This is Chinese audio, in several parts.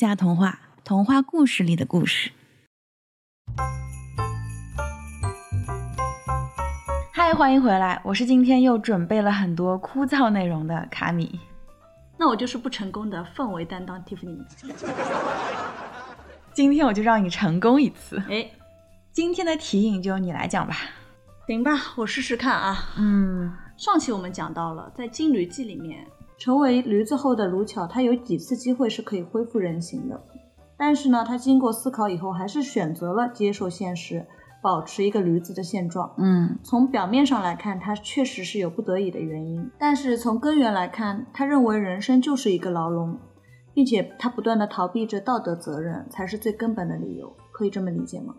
下童话，童话故事里的故事。嗨，欢迎回来！我是今天又准备了很多枯燥内容的卡米。那我就是不成功的氛围担当 Tiffany。今天我就让你成功一次。哎，今天的题引就由你来讲吧。行吧，我试试看啊。嗯，上期我们讲到了，在《金驴记》里面，成为驴子后的卢巧，他有几次机会是可以恢复人形的，但是呢，他经过思考以后，还是选择了接受现实，保持一个驴子的现状。嗯从表面上来看，他确实是有不得已的原因，但是从根源来看，他认为人生就是一个牢笼，并且他不断的逃避着道德责任，才是最根本的理由。可以这么理解吗？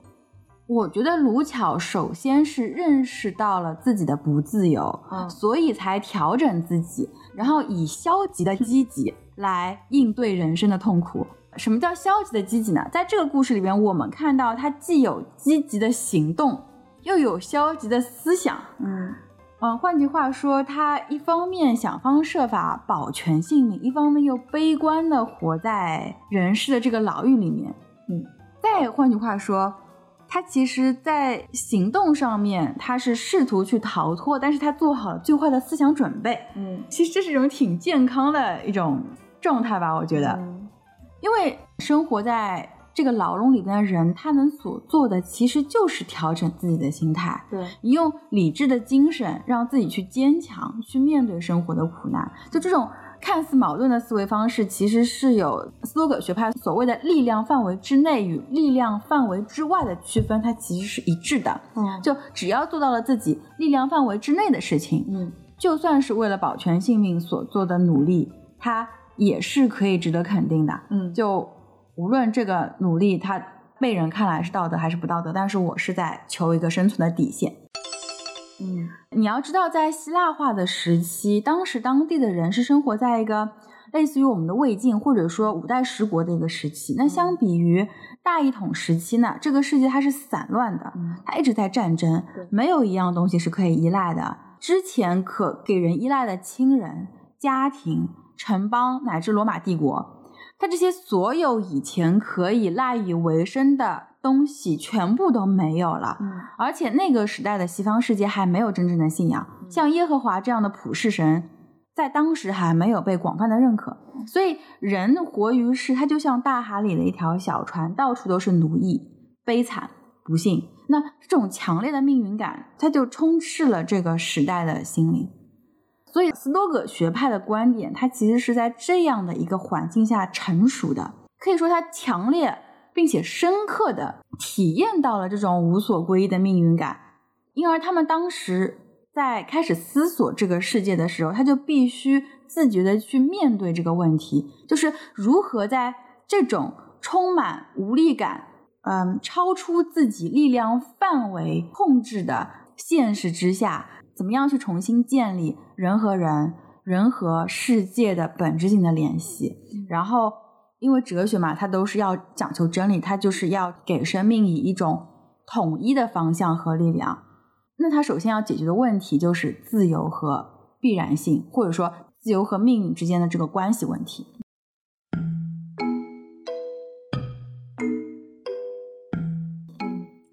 我觉得卢巧首先是认识到了自己的不自由，嗯所以才调整自己，然后以消极的积极来应对人生的痛苦。什么叫消极的积极呢？在这个故事里边，我们看到他既有积极的行动，又有消极的思想。嗯嗯，换句话说，他一方面想方设法保全性命，一方面又悲观的活在人世的这个牢狱里面。嗯，再换句话说，他其实在行动上面，他是试图去逃脱，但是他做好了最坏的思想准备。嗯，其实这是一种挺健康的一种状态吧，我觉得。嗯因为生活在这个牢笼里边的人，他能所做的其实就是调整自己的心态。对，你用理智的精神让自己去坚强，去面对生活的苦难。就这种看似矛盾的思维方式，其实是有斯多葛学派所谓的力量范围之内与力量范围之外的区分，它其实是一致的。嗯就只要做到了自己力量范围之内的事情，嗯就算是为了保全性命所做的努力，它也是可以值得肯定的。嗯，就无论这个努力它被人看来是道德还是不道德，但是我是在求一个生存的底线。嗯你要知道，在希腊化的时期，当时当地的人是生活在一个类似于我们的魏晋或者说五代十国的一个时期。那相比于大一统时期呢，这个世界它是散乱的，嗯它一直在战争，没有一样东西是可以依赖的。之前可给人依赖的亲人、家庭、城邦乃至罗马帝国，它这些所有以前可以赖以为生的东西，全部都没有了。嗯而且那个时代的西方世界还没有真正的信仰，像耶和华这样的普世神，在当时还没有被广泛的认可。所以人活于世，他就像大海里的一条小船，到处都是奴役、悲惨、不幸。那这种强烈的命运感，它就充斥了这个时代的心灵。所以斯多葛学派的观点，它其实是在这样的一个环境下成熟的，可以说它强烈并且深刻的体验到了这种无所归依的命运感，因而他们当时在开始思索这个世界的时候，他就必须自觉的去面对这个问题，就是如何在这种充满无力感、嗯，超出自己力量范围控制的现实之下，怎么样去重新建立人和人、人和世界的本质性的联系，然后。因为哲学嘛，它都是要讲求真理，它就是要给生命以一种统一的方向和力量。那它首先要解决的问题就是自由和必然性，或者说自由和命运之间的这个关系问题。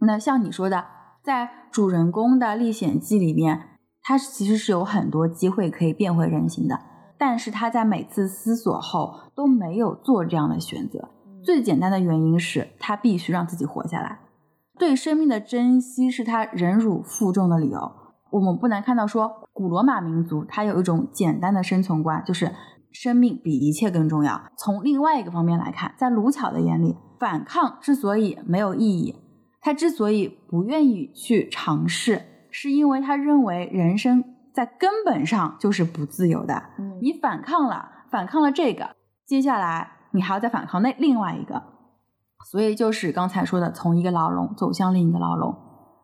那像你说的，在主人公的《历险记》里面，他其实是有很多机会可以变回人形的。但是他在每次思索后都没有做这样的选择。最简单的原因是他必须让自己活下来，对生命的珍惜是他忍辱负重的理由。我们不难看到说，古罗马民族它有一种简单的生存观，就是生命比一切更重要。从另外一个方面来看，在卢巧的眼里，反抗之所以没有意义，他之所以不愿意去尝试，是因为他认为人生。在根本上就是不自由的。嗯你反抗了，反抗了这个，接下来你还要再反抗那另外一个，所以就是刚才说的，从一个牢笼走向另一个牢笼，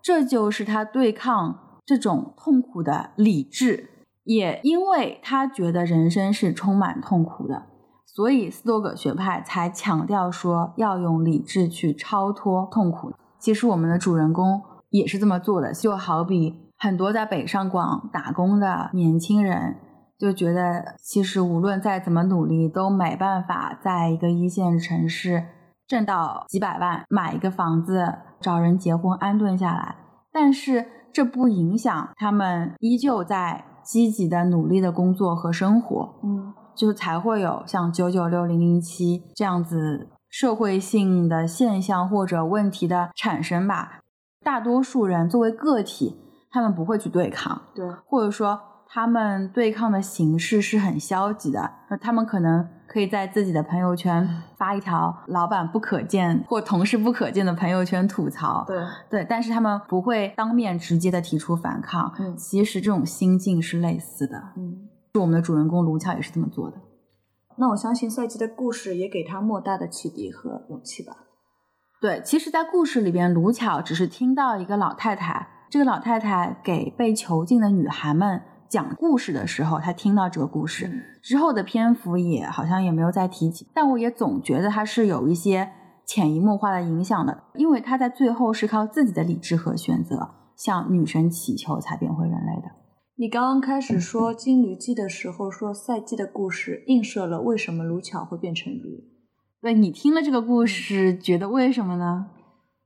这就是他对抗这种痛苦的理智。也因为他觉得人生是充满痛苦的，所以斯多葛学派才强调说要用理智去超脱痛苦。其实我们的主人公也是这么做的，就好比。很多在北上广打工的年轻人，就觉得其实无论再怎么努力，都没办法在一个一线城市挣到几百万，买一个房子，找人结婚，安顿下来。但是这不影响他们依旧在积极的努力的工作和生活，嗯就才会有像九九六零零七这样子社会性的现象或者问题的产生吧。大多数人作为个体，他们不会去对抗，对，或者说他们对抗的形式是很消极的，那他们可能可以在自己的朋友圈发一条老板不可见或同事不可见的朋友圈吐槽，对，对，但是他们不会当面直接的提出反抗。嗯其实这种心境是类似的，嗯。是我们的主人公卢巧也是这么做的。那我相信赛季的故事也给他莫大的启迪和勇气吧。对，其实，在故事里边，卢巧只是听到一个老太太，这个老太太给被囚禁的女孩们讲故事的时候，她听到这个故事、嗯之后的篇幅也好像也没有再提起，但我也总觉得她是有一些潜移默化的影响的，因为她在最后是靠自己的理智和选择向女神祈求才变回人类的。你刚刚开始说《金驴记》的时候，说赛季的故事映射了为什么卢巧会变成驴。对你听了这个故事，觉得为什么呢？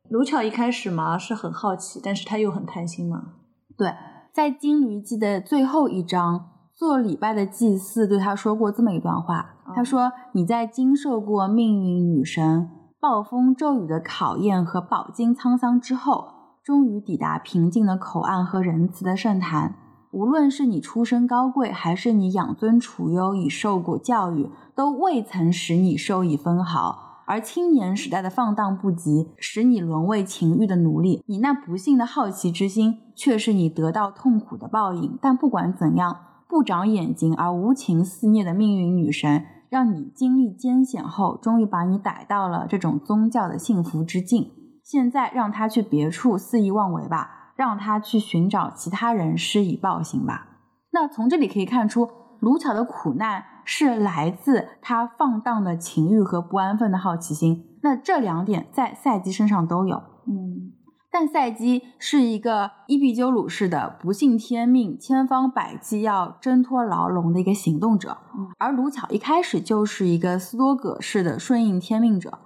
卢巧一开始嘛是很好奇，但是他又很贪心嘛。对，在《金驴记》的最后一章，做礼拜的祭祀对他说过这么一段话。嗯他说：“你在经受过命运女神暴风骤雨的考验和饱经沧桑之后，终于抵达平静的口岸和仁慈的圣坛。无论是你出身高贵，还是你养尊处优已受过教育，都未曾使你受益分毫。”而青年时代的放荡不羁，使你沦为情欲的奴隶。你那不幸的好奇之心，却是你得到痛苦的报应。但不管怎样，不长眼睛而无情肆虐的命运女神，让你经历艰险后，终于把你逮到了这种宗教的幸福之境。现在让他去别处肆意妄为吧，让他去寻找其他人施以暴行吧。那从这里可以看出，卢巧的苦难是来自他放荡的情欲和不安分的好奇心。那这两点在赛基身上都有。嗯但赛基是一个伊壁鸠鲁式的不信天命、千方百计要挣脱牢笼的一个行动者，嗯而卢巧一开始就是一个斯多葛式的顺应天命者，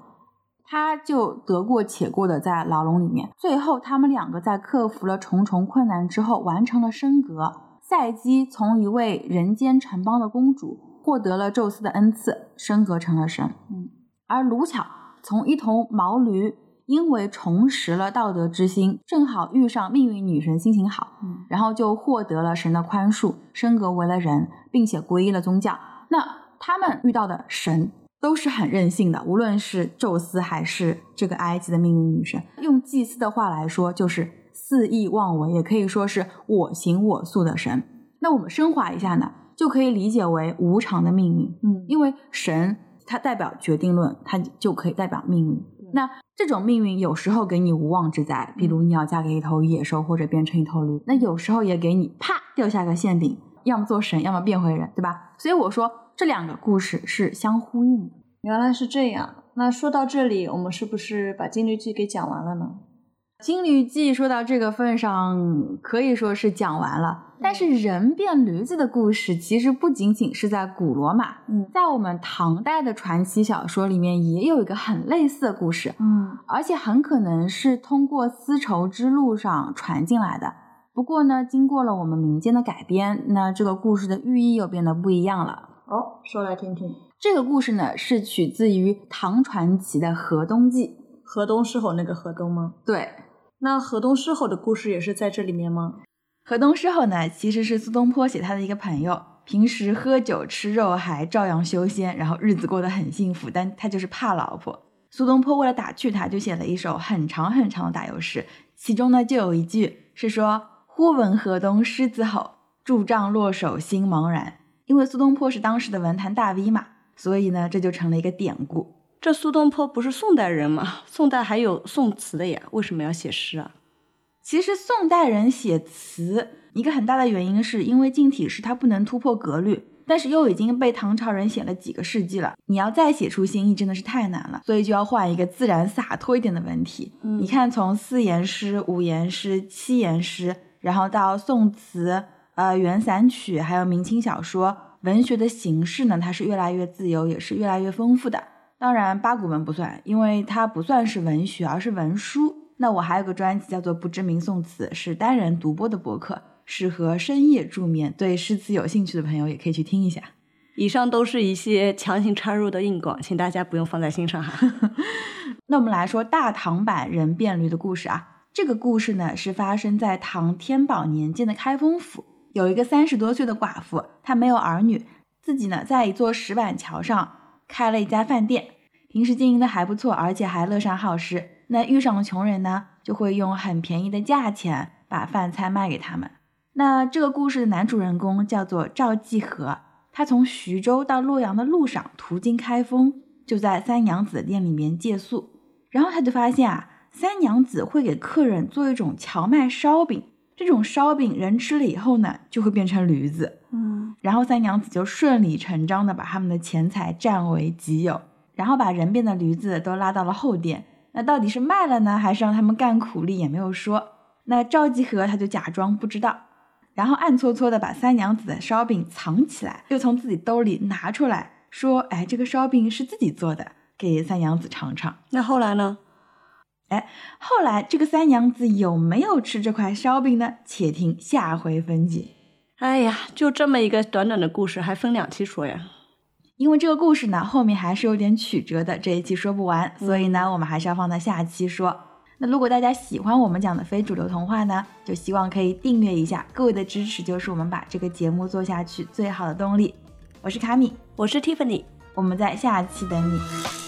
他就得过且过的在牢笼里面。最后，他们两个在克服了重重困难之后，完成了升格。赛姬从一位人间城邦的公主获得了宙斯的恩赐，升格成了神。嗯，而卢巧从一头毛驴，因为重拾了道德之心，正好遇上命运女神心情好，嗯然后就获得了神的宽恕，升格为了人，并且皈依了宗教。那他们遇到的神都是很任性的，无论是宙斯还是这个埃及的命运女神，用祭司的话来说，就是肆意妄为，也可以说是我行我素的神。那我们升华一下呢，就可以理解为无常的命运。嗯因为神它代表决定论，它就可以代表命运。那这种命运有时候给你无妄之灾，比如你要嫁给一头野兽或者变成一头驴；那有时候也给你啪掉下个馅饼，要么做神，要么变回人，对吧？所以我说这两个故事是相呼应的。原来是这样。那说到这里，我们是不是把《金驴记》给讲完了呢？《金驴记》说到这个份上，可以说是讲完了。但是人变驴子的故事，其实不仅仅是在古罗马，嗯在我们唐代的传奇小说里面，也有一个很类似的故事。嗯而且很可能是通过丝绸之路上传进来的。不过呢，经过了我们民间的改编，那这个故事的寓意又变得不一样了。哦，说来听听。这个故事呢，是取自于唐传奇的《河东记》。河东狮吼那个河东吗？对，那河东狮吼的故事也是在这里面吗？河东狮吼呢，其实是苏东坡写他的一个朋友，平时喝酒吃肉还照样修仙，然后日子过得很幸福，但他就是怕老婆。苏东坡为了打趣他，就写了一首很长很长的打油诗，其中呢就有一句是说：“忽闻河东狮子吼，拄杖落手心茫然。”因为苏东坡是当时的文坛大 V 嘛，所以呢这就成了一个典故。这苏东坡不是宋代人吗？宋代还有宋词的呀，为什么要写诗啊？其实宋代人写词，一个很大的原因是因为近体诗它不能突破格律，但是又已经被唐朝人写了几个世纪了，你要再写出新意真的是太难了，所以就要换一个自然洒脱一点的文体。嗯你看，从四言诗、五言诗、七言诗，然后到宋词，呃元散曲，还有明清小说，文学的形式呢，它是越来越自由，也是越来越丰富的。当然，八股文不算，因为它不算是文学，而是文书。那我还有个专辑叫做《不知名宋词》，是单人独播的博客，适合深夜助眠。对诗词有兴趣的朋友也可以去听一下。以上都是一些强行插入的硬广，请大家不用放在心上哈。那我们来说大唐版人变驴的故事啊。这个故事呢是发生在唐天宝年间的开封府，有一个三十多岁的寡妇，她没有儿女，自己呢在一座石板桥上开了一家饭店，平时经营的还不错，而且还乐善好施。那遇上了穷人呢，就会用很便宜的价钱把饭菜卖给他们。那这个故事的男主人公叫做赵继和。他从徐州到洛阳的路上，途经开封，就在三娘子店里面借宿。然后他就发现啊，三娘子会给客人做一种荞麦烧饼，这种烧饼人吃了以后呢，就会变成驴子。嗯，然后三娘子就顺理成章的把他们的钱财占为己有，然后把人变的驴子都拉到了后店。那到底是卖了呢，还是让他们干苦力，也没有说。那赵继和他就假装不知道。然后暗搓搓的把三娘子的烧饼藏起来，又从自己兜里拿出来，说：“哎，这个烧饼是自己做的，给三娘子尝尝。”那后来呢？哎，后来这个三娘子有没有吃这块烧饼呢？且听下回分解。哎呀，就这么一个短短的故事，还分两期说呀？因为这个故事呢，后面还是有点曲折的，这一期说不完，所以呢，我们还是要放在下期说。那如果大家喜欢我们讲的非主流童话呢，就希望可以订阅一下，各位的支持就是我们把这个节目做下去最好的动力。我是卡米，我是 Tiffany，我们在下期等你。